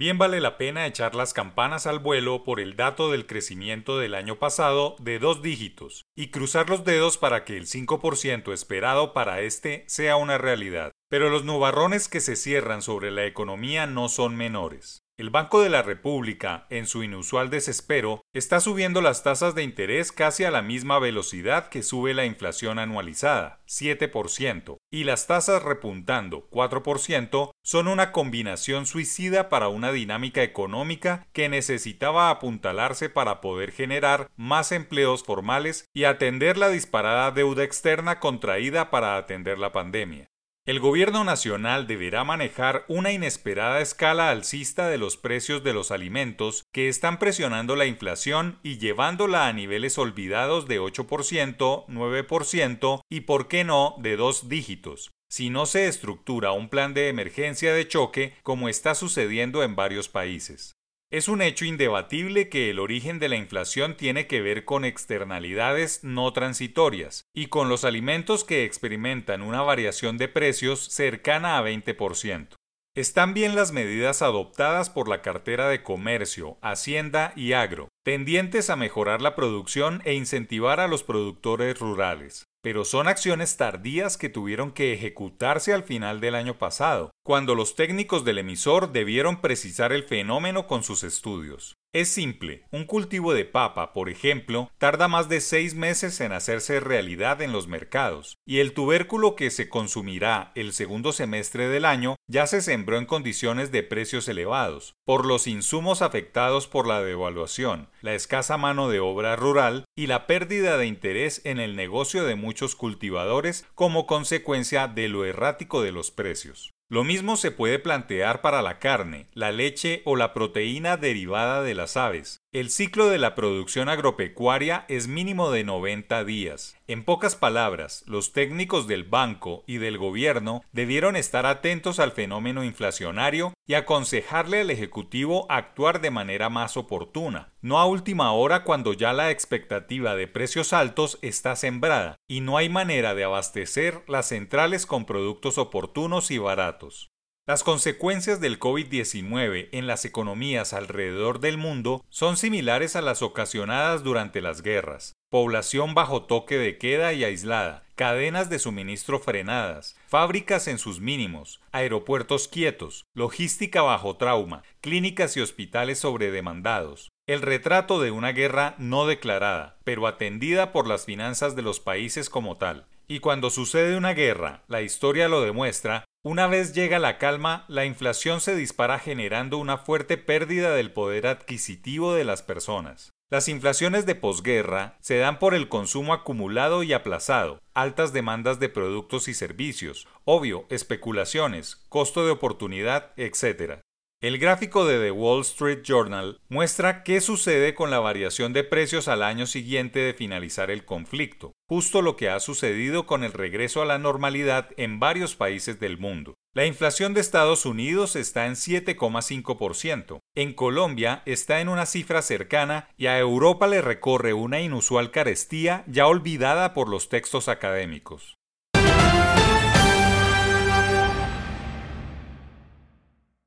Bien vale la pena echar las campanas al vuelo por el dato del crecimiento del año pasado de dos dígitos y cruzar los dedos para que el 5% esperado para este sea una realidad. Pero los nubarrones que se cierran sobre la economía no son menores. El Banco de la República, en su inusual desespero, está subiendo las tasas de interés casi a la misma velocidad que sube la inflación anualizada, 7%, y las tasas repuntando, 4%, son una combinación suicida para una dinámica económica que necesitaba apuntalarse para poder generar más empleos formales y atender la disparada deuda externa contraída para atender la pandemia. El gobierno nacional deberá manejar una inesperada escala alcista de los precios de los alimentos que están presionando la inflación y llevándola a niveles olvidados de 8%, 9% y, por qué no, de dos dígitos, si no se estructura un plan de emergencia de choque como está sucediendo en varios países. Es un hecho indebatible que el origen de la inflación tiene que ver con externalidades no transitorias y con los alimentos que experimentan una variación de precios cercana a 20%. Están bien las medidas adoptadas por la cartera de comercio, hacienda y agro, tendientes a mejorar la producción e incentivar a los productores rurales pero son acciones tardías que tuvieron que ejecutarse al final del año pasado, cuando los técnicos del emisor debieron precisar el fenómeno con sus estudios. Es simple, un cultivo de papa, por ejemplo, tarda más de seis meses en hacerse realidad en los mercados, y el tubérculo que se consumirá el segundo semestre del año ya se sembró en condiciones de precios elevados, por los insumos afectados por la devaluación, la escasa mano de obra rural y la pérdida de interés en el negocio de muchos cultivadores como consecuencia de lo errático de los precios. Lo mismo se puede plantear para la carne, la leche o la proteína derivada de las aves. El ciclo de la producción agropecuaria es mínimo de 90 días. En pocas palabras, los técnicos del banco y del gobierno debieron estar atentos al fenómeno inflacionario y aconsejarle al Ejecutivo actuar de manera más oportuna, no a última hora cuando ya la expectativa de precios altos está sembrada y no hay manera de abastecer las centrales con productos oportunos y baratos. Las consecuencias del COVID-19 en las economías alrededor del mundo son similares a las ocasionadas durante las guerras. Población bajo toque de queda y aislada, cadenas de suministro frenadas, fábricas en sus mínimos, aeropuertos quietos, logística bajo trauma, clínicas y hospitales sobredemandados. El retrato de una guerra no declarada, pero atendida por las finanzas de los países como tal. Y cuando sucede una guerra, la historia lo demuestra, una vez llega la calma, la inflación se dispara generando una fuerte pérdida del poder adquisitivo de las personas. Las inflaciones de posguerra se dan por el consumo acumulado y aplazado, altas demandas de productos y servicios, obvio, especulaciones, costo de oportunidad, etc. El gráfico de The Wall Street Journal muestra qué sucede con la variación de precios al año siguiente de finalizar el conflicto, justo lo que ha sucedido con el regreso a la normalidad en varios países del mundo. La inflación de Estados Unidos está en 7,5%, en Colombia está en una cifra cercana y a Europa le recorre una inusual carestía ya olvidada por los textos académicos.